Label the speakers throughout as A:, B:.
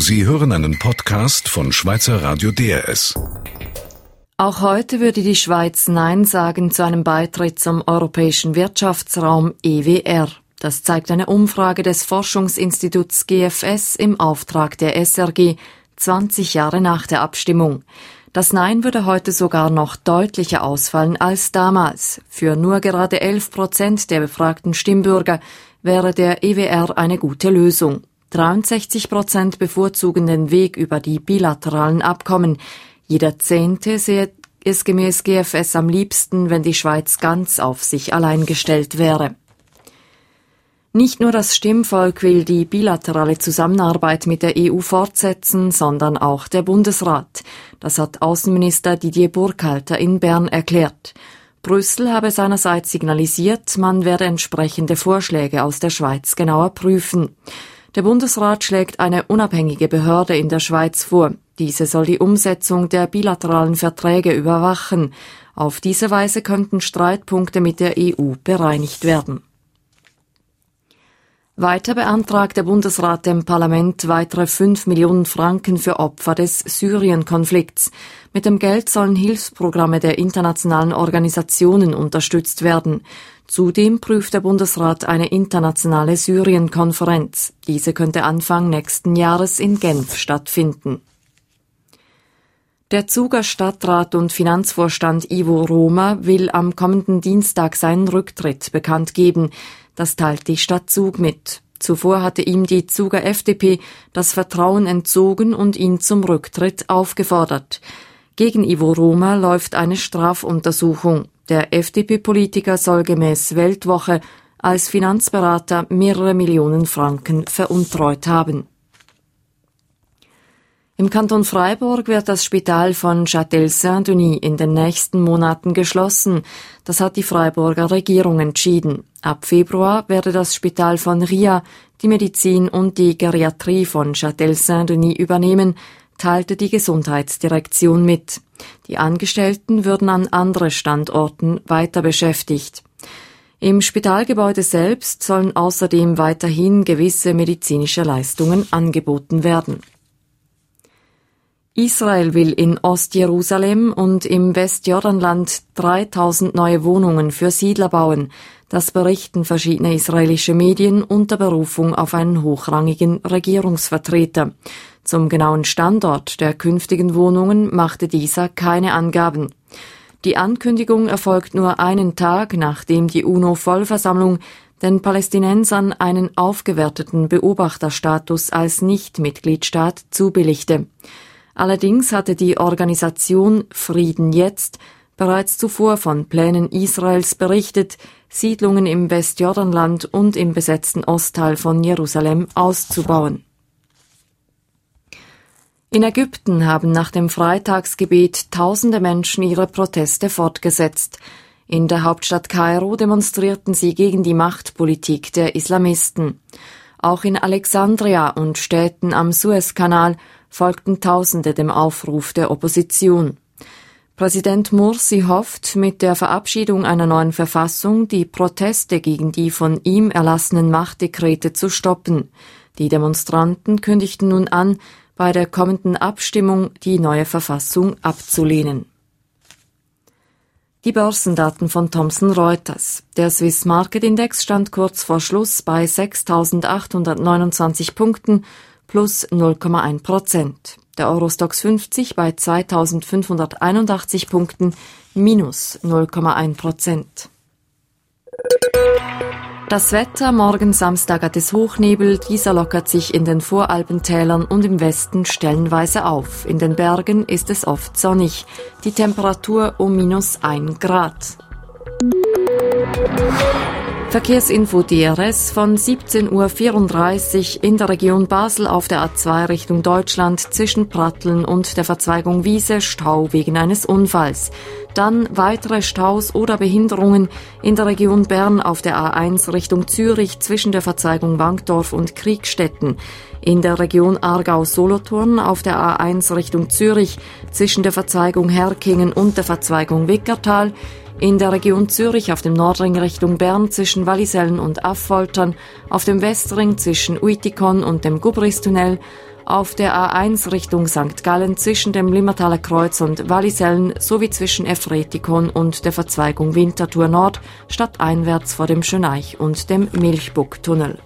A: Sie hören einen Podcast von Schweizer Radio DRS.
B: Auch heute würde die Schweiz Nein sagen zu einem Beitritt zum Europäischen Wirtschaftsraum EWR. Das zeigt eine Umfrage des Forschungsinstituts GFS im Auftrag der SRG 20 Jahre nach der Abstimmung. Das Nein würde heute sogar noch deutlicher ausfallen als damals. Für nur gerade 11 Prozent der befragten Stimmbürger wäre der EWR eine gute Lösung. 63 Prozent bevorzugen den Weg über die bilateralen Abkommen. Jeder Zehnte sehe es gemäß GFS am liebsten, wenn die Schweiz ganz auf sich allein gestellt wäre. Nicht nur das Stimmvolk will die bilaterale Zusammenarbeit mit der EU fortsetzen, sondern auch der Bundesrat. Das hat Außenminister Didier Burkhalter in Bern erklärt. Brüssel habe seinerseits signalisiert, man werde entsprechende Vorschläge aus der Schweiz genauer prüfen. Der Bundesrat schlägt eine unabhängige Behörde in der Schweiz vor. Diese soll die Umsetzung der bilateralen Verträge überwachen. Auf diese Weise könnten Streitpunkte mit der EU bereinigt werden. Weiter beantragt der Bundesrat dem Parlament weitere 5 Millionen Franken für Opfer des Syrien-Konflikts. Mit dem Geld sollen Hilfsprogramme der internationalen Organisationen unterstützt werden. Zudem prüft der Bundesrat eine internationale Syrien-Konferenz. Diese könnte Anfang nächsten Jahres in Genf stattfinden. Der Zuger Stadtrat und Finanzvorstand Ivo Roma will am kommenden Dienstag seinen Rücktritt bekannt geben. Das teilt die Stadt Zug mit. Zuvor hatte ihm die Zuger FDP das Vertrauen entzogen und ihn zum Rücktritt aufgefordert. Gegen Ivo Roma läuft eine Strafuntersuchung. Der FDP-Politiker soll gemäß Weltwoche als Finanzberater mehrere Millionen Franken veruntreut haben. Im Kanton Freiburg wird das Spital von Châtel-Saint-Denis in den nächsten Monaten geschlossen. Das hat die Freiburger Regierung entschieden. Ab Februar werde das Spital von RIA die Medizin und die Geriatrie von Châtel-Saint-Denis übernehmen, teilte die Gesundheitsdirektion mit. Die Angestellten würden an andere Standorten weiter beschäftigt. Im Spitalgebäude selbst sollen außerdem weiterhin gewisse medizinische Leistungen angeboten werden. Israel will in Ostjerusalem und im Westjordanland 3000 neue Wohnungen für Siedler bauen. Das berichten verschiedene israelische Medien unter Berufung auf einen hochrangigen Regierungsvertreter. Zum genauen Standort der künftigen Wohnungen machte dieser keine Angaben. Die Ankündigung erfolgt nur einen Tag, nachdem die UNO-Vollversammlung den Palästinensern einen aufgewerteten Beobachterstatus als Nichtmitgliedstaat zubilligte. Allerdings hatte die Organisation Frieden jetzt bereits zuvor von Plänen Israels berichtet, Siedlungen im Westjordanland und im besetzten Ostteil von Jerusalem auszubauen. In Ägypten haben nach dem Freitagsgebet tausende Menschen ihre Proteste fortgesetzt. In der Hauptstadt Kairo demonstrierten sie gegen die Machtpolitik der Islamisten. Auch in Alexandria und Städten am Suezkanal folgten Tausende dem Aufruf der Opposition. Präsident Mursi hofft, mit der Verabschiedung einer neuen Verfassung die Proteste gegen die von ihm erlassenen Machtdekrete zu stoppen. Die Demonstranten kündigten nun an, bei der kommenden Abstimmung die neue Verfassung abzulehnen. Die Börsendaten von Thomson Reuters. Der Swiss Market Index stand kurz vor Schluss bei 6.829 Punkten plus 0,1 Prozent. Der Eurostox 50 bei 2581 Punkten minus 0,1 Prozent. Das Wetter morgen Samstag hat es Hochnebel, dieser lockert sich in den Voralpentälern und im Westen stellenweise auf. In den Bergen ist es oft sonnig. Die Temperatur um minus 1 Grad. Verkehrsinfo DRS von 17.34 Uhr in der Region Basel auf der A2 Richtung Deutschland zwischen Pratteln und der Verzweigung Wiese Stau wegen eines Unfalls. Dann weitere Staus oder Behinderungen in der Region Bern auf der A1 Richtung Zürich zwischen der Verzweigung Wankdorf und Kriegstetten. In der Region Aargau-Solothurn auf der A1 Richtung Zürich zwischen der Verzweigung Herkingen und der Verzweigung Wickertal In der Region Zürich auf dem Nordring Richtung Bern zwischen Wallisellen und Affoltern, auf dem Westring zwischen Uitikon und dem Gubristunnel, auf der A1 Richtung St. Gallen zwischen dem Limmertaler Kreuz und Wallisellen sowie zwischen Efretikon und der Verzweigung Winterthur Nord stadteinwärts vor dem Schöneich und dem Milchbucktunnel.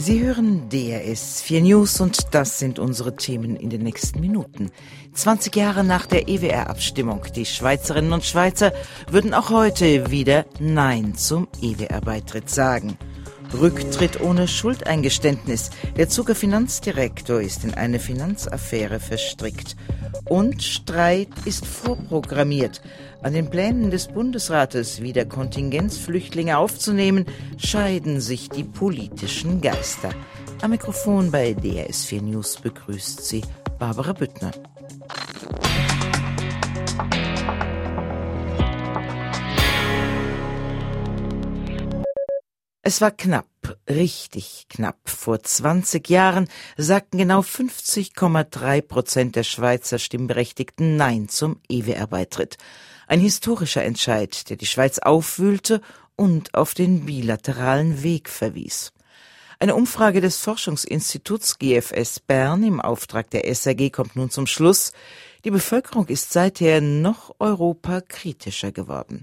C: Sie hören DRS 4 News und das sind unsere Themen in den nächsten Minuten. 20 Jahre nach der EWR-Abstimmung. Die Schweizerinnen und Schweizer würden auch heute wieder Nein zum EWR-Beitritt sagen. Rücktritt ohne Schuldeingeständnis. Der Zuger Finanzdirektor ist in eine Finanzaffäre verstrickt. Und Streit ist vorprogrammiert. An den Plänen des Bundesrates, wieder Kontingenzflüchtlinge aufzunehmen, scheiden sich die politischen Geister. Am Mikrofon bei DRS4 News begrüßt sie Barbara Büttner. Es war knapp, richtig knapp. Vor 20 Jahren sagten genau 50,3 Prozent der Schweizer Stimmberechtigten Nein zum EWR-Beitritt. Ein historischer Entscheid, der die Schweiz aufwühlte und auf den bilateralen Weg verwies. Eine Umfrage des Forschungsinstituts GFS Bern im Auftrag der SAG kommt nun zum Schluss. Die Bevölkerung ist seither noch europakritischer geworden.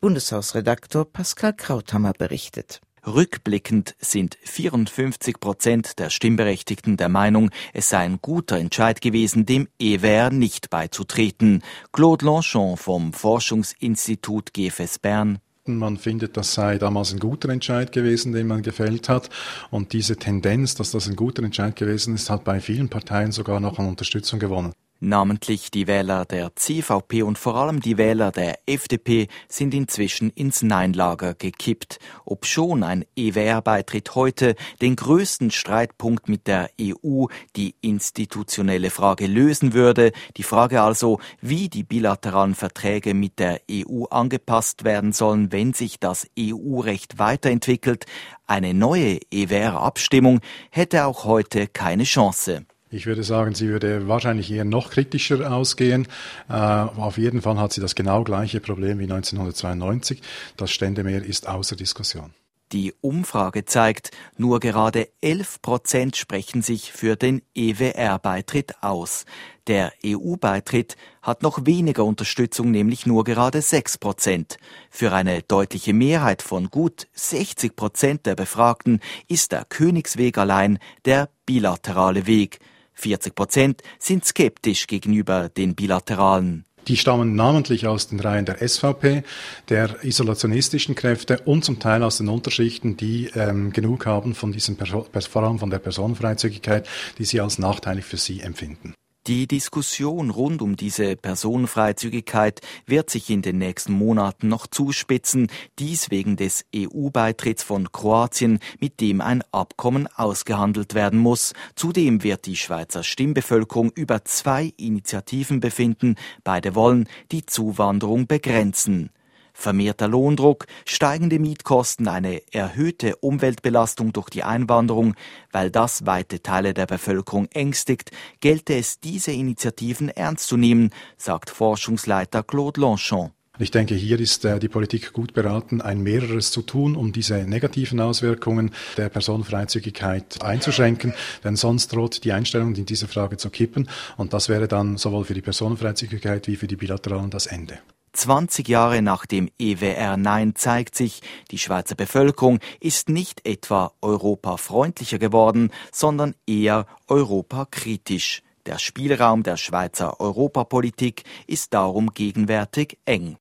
C: Bundeshausredaktor Pascal Krauthammer berichtet.
D: Rückblickend sind 54 Prozent der Stimmberechtigten der Meinung, es sei ein guter Entscheid gewesen, dem EWR nicht beizutreten. Claude Lanchon vom Forschungsinstitut GFS Bern
E: man findet, das sei damals ein guter Entscheid gewesen, den man gefällt hat. Und diese Tendenz, dass das ein guter Entscheid gewesen ist, hat bei vielen Parteien sogar noch an Unterstützung gewonnen.
D: Namentlich die Wähler der CVP und vor allem die Wähler der FDP sind inzwischen ins Nein-Lager gekippt, obschon ein EWR-Beitritt heute den größten Streitpunkt mit der EU, die institutionelle Frage lösen würde, die Frage also, wie die bilateralen Verträge mit der EU angepasst werden sollen, wenn sich das EU-Recht weiterentwickelt, eine neue EWR-Abstimmung hätte auch heute keine Chance.
E: Ich würde sagen, sie würde wahrscheinlich eher noch kritischer ausgehen. Äh, auf jeden Fall hat sie das genau gleiche Problem wie 1992. Das Ständemeer ist außer Diskussion.
D: Die Umfrage zeigt, nur gerade 11 Prozent sprechen sich für den EWR-Beitritt aus. Der EU-Beitritt hat noch weniger Unterstützung, nämlich nur gerade 6 Prozent. Für eine deutliche Mehrheit von gut 60 Prozent der Befragten ist der Königsweg allein der bilaterale Weg. 40 Prozent sind skeptisch gegenüber den bilateralen.
E: Die stammen namentlich aus den Reihen der SVP, der isolationistischen Kräfte und zum Teil aus den Unterschichten, die ähm, genug haben von diesem, vor allem von der Personenfreizügigkeit, die sie als nachteilig für sie empfinden.
D: Die Diskussion rund um diese Personenfreizügigkeit wird sich in den nächsten Monaten noch zuspitzen, dies wegen des EU-Beitritts von Kroatien, mit dem ein Abkommen ausgehandelt werden muss. Zudem wird die Schweizer Stimmbevölkerung über zwei Initiativen befinden. Beide wollen die Zuwanderung begrenzen. Vermehrter Lohndruck, steigende Mietkosten, eine erhöhte Umweltbelastung durch die Einwanderung, weil das weite Teile der Bevölkerung ängstigt, gelte es, diese Initiativen ernst zu nehmen, sagt Forschungsleiter Claude Lanchon.
E: Ich denke, hier ist äh, die Politik gut beraten, ein mehreres zu tun, um diese negativen Auswirkungen der Personenfreizügigkeit einzuschränken, denn sonst droht die Einstellung in dieser Frage zu kippen und das wäre dann sowohl für die Personenfreizügigkeit wie für die Bilateralen das Ende.
D: 20 Jahre nach dem EWR Nein zeigt sich, die Schweizer Bevölkerung ist nicht etwa europafreundlicher geworden, sondern eher europakritisch. Der Spielraum der Schweizer Europapolitik ist darum gegenwärtig eng.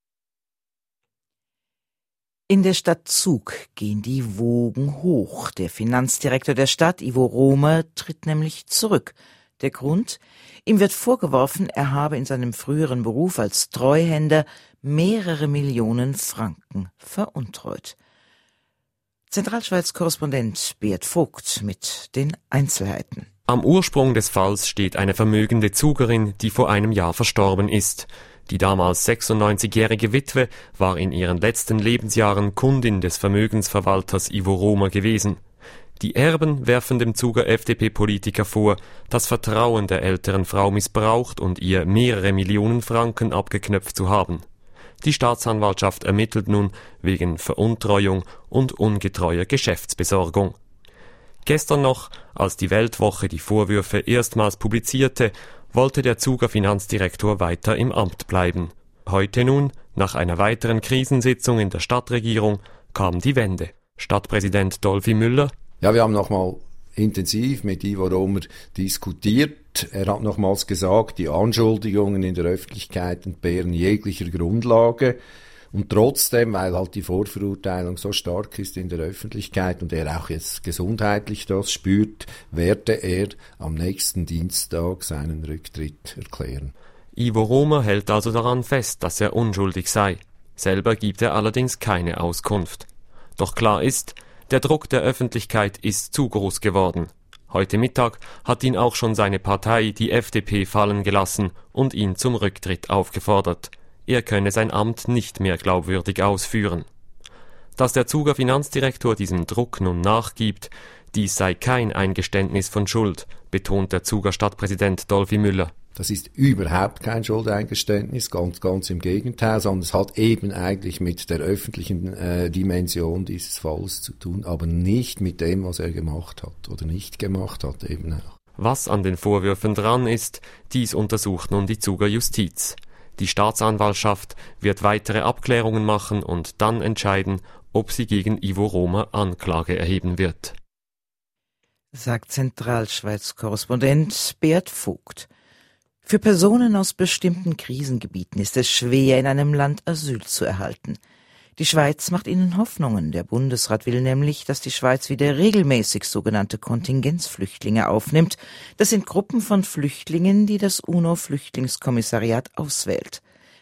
C: In der Stadt Zug gehen die Wogen hoch. Der Finanzdirektor der Stadt, Ivo Romer, tritt nämlich zurück. Der Grund? Ihm wird vorgeworfen, er habe in seinem früheren Beruf als Treuhänder mehrere Millionen Franken veruntreut. Zentralschweiz-Korrespondent Beat Vogt mit den Einzelheiten.
F: Am Ursprung des Falls steht eine vermögende Zugerin, die vor einem Jahr verstorben ist. Die damals 96-jährige Witwe war in ihren letzten Lebensjahren Kundin des Vermögensverwalters Ivo Romer gewesen. Die Erben werfen dem Zuger FDP-Politiker vor, das Vertrauen der älteren Frau missbraucht und ihr mehrere Millionen Franken abgeknöpft zu haben. Die Staatsanwaltschaft ermittelt nun wegen Veruntreuung und ungetreuer Geschäftsbesorgung. Gestern noch, als die Weltwoche die Vorwürfe erstmals publizierte, wollte der Zuger Finanzdirektor weiter im Amt bleiben. Heute nun, nach einer weiteren Krisensitzung in der Stadtregierung, kam die Wende. Stadtpräsident Dolphy Müller
G: ja, wir haben nochmal intensiv mit Ivo Romer diskutiert. Er hat nochmals gesagt, die Anschuldigungen in der Öffentlichkeit entbehren jeglicher Grundlage. Und trotzdem, weil halt die Vorverurteilung so stark ist in der Öffentlichkeit und er auch jetzt gesundheitlich das spürt, werde er am nächsten Dienstag seinen Rücktritt erklären.
F: Ivo Romer hält also daran fest, dass er unschuldig sei. Selber gibt er allerdings keine Auskunft. Doch klar ist, der Druck der Öffentlichkeit ist zu groß geworden. Heute Mittag hat ihn auch schon seine Partei, die FDP, fallen gelassen und ihn zum Rücktritt aufgefordert. Er könne sein Amt nicht mehr glaubwürdig ausführen. Dass der Zuger Finanzdirektor diesem Druck nun nachgibt, dies sei kein Eingeständnis von Schuld, betont der Zuger Stadtpräsident Dolphy Müller.
G: Das ist überhaupt kein Schuldeingeständnis, ganz, ganz im Gegenteil, sondern es hat eben eigentlich mit der öffentlichen äh, Dimension dieses Falls zu tun, aber nicht mit dem, was er gemacht hat oder nicht gemacht hat eben auch.
F: Was an den Vorwürfen dran ist, dies untersucht nun die Zuger Justiz. Die Staatsanwaltschaft wird weitere Abklärungen machen und dann entscheiden, ob sie gegen Ivo Roma Anklage erheben wird.
C: Sagt Zentralschweiz-Korrespondent Bert Vogt. Für Personen aus bestimmten Krisengebieten ist es schwer, in einem Land Asyl zu erhalten. Die Schweiz macht ihnen Hoffnungen. Der Bundesrat will nämlich, dass die Schweiz wieder regelmäßig sogenannte Kontingenzflüchtlinge aufnimmt. Das sind Gruppen von Flüchtlingen, die das UNO-Flüchtlingskommissariat auswählt.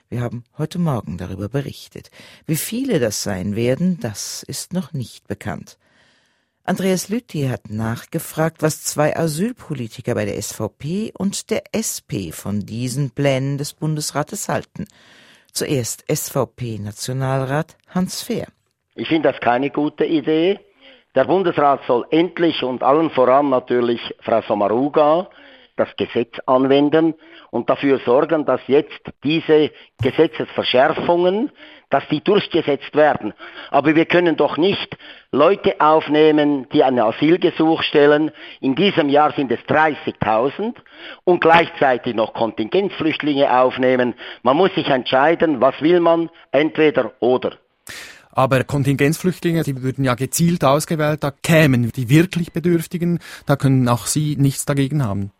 C: Wir haben heute Morgen darüber berichtet. Wie viele das sein werden, das ist noch nicht bekannt. Andreas Lütti hat nachgefragt, was zwei Asylpolitiker bei der SVP und der SP von diesen Plänen des Bundesrates halten. Zuerst SVP-Nationalrat Hans Fehr.
H: Ich finde das keine gute Idee. Der Bundesrat soll endlich und allen voran natürlich Frau Sommaruga das Gesetz anwenden und dafür sorgen, dass jetzt diese Gesetzesverschärfungen, dass die durchgesetzt werden. Aber wir können doch nicht Leute aufnehmen, die ein Asylgesuch stellen. In diesem Jahr sind es 30.000 und gleichzeitig noch Kontingenzflüchtlinge aufnehmen. Man muss sich entscheiden, was will man, entweder oder.
I: Aber Kontingenzflüchtlinge, die würden ja gezielt ausgewählt, da kämen die wirklich Bedürftigen, da können auch Sie nichts dagegen haben.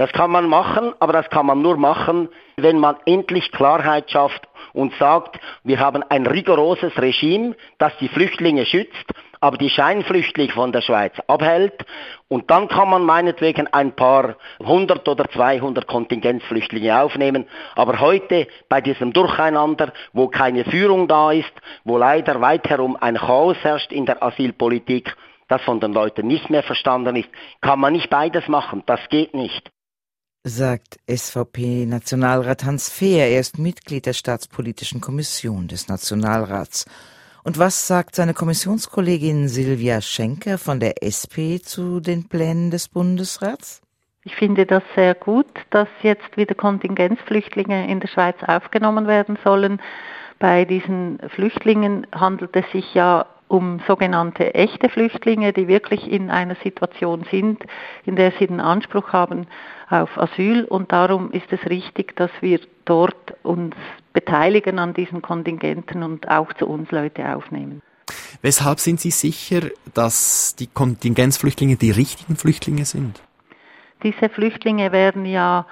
H: Das kann man machen, aber das kann man nur machen, wenn man endlich Klarheit schafft und sagt, wir haben ein rigoroses Regime, das die Flüchtlinge schützt, aber die Scheinflüchtlinge von der Schweiz abhält. Und dann kann man meinetwegen ein paar hundert oder zweihundert Kontingenzflüchtlinge aufnehmen. Aber heute bei diesem Durcheinander, wo keine Führung da ist, wo leider weit herum ein Chaos herrscht in der Asylpolitik, das von den Leuten nicht mehr verstanden ist, kann man nicht beides machen. Das geht nicht
C: sagt SVP-Nationalrat Hans Fehr. Er ist Mitglied der Staatspolitischen Kommission des Nationalrats. Und was sagt seine Kommissionskollegin Silvia Schenker von der SP zu den Plänen des Bundesrats?
J: Ich finde das sehr gut, dass jetzt wieder Kontingenzflüchtlinge in der Schweiz aufgenommen werden sollen. Bei diesen Flüchtlingen handelt es sich ja um sogenannte echte Flüchtlinge, die wirklich in einer Situation sind, in der sie den Anspruch haben auf Asyl. Und darum ist es richtig, dass wir dort uns beteiligen an diesen Kontingenten und auch zu uns Leute aufnehmen.
I: Weshalb sind Sie sicher, dass die Kontingenzflüchtlinge die richtigen Flüchtlinge sind?
J: Diese Flüchtlinge werden ja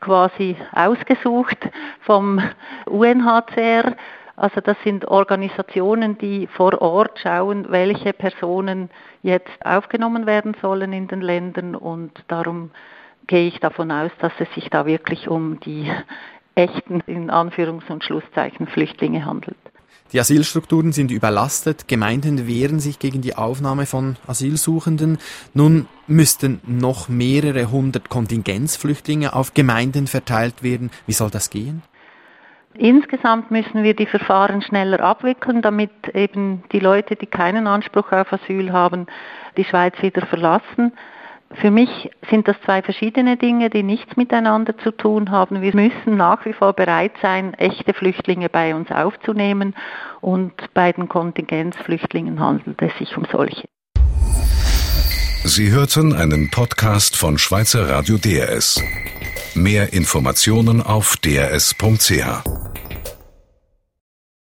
J: quasi ausgesucht vom UNHCR also das sind Organisationen, die vor Ort schauen, welche Personen jetzt aufgenommen werden sollen in den Ländern und darum gehe ich davon aus, dass es sich da wirklich um die echten, in Anführungs- und Schlusszeichen, Flüchtlinge handelt.
I: Die Asylstrukturen sind überlastet, Gemeinden wehren sich gegen die Aufnahme von Asylsuchenden. Nun müssten noch mehrere hundert Kontingenzflüchtlinge auf Gemeinden verteilt werden. Wie soll das gehen?
J: Insgesamt müssen wir die Verfahren schneller abwickeln, damit eben die Leute, die keinen Anspruch auf Asyl haben, die Schweiz wieder verlassen. Für mich sind das zwei verschiedene Dinge, die nichts miteinander zu tun haben. Wir müssen nach wie vor bereit sein, echte Flüchtlinge bei uns aufzunehmen und bei den Kontingenzflüchtlingen handelt es sich um solche.
A: Sie hörten einen Podcast von Schweizer Radio DRS. Mehr Informationen auf drs.ch.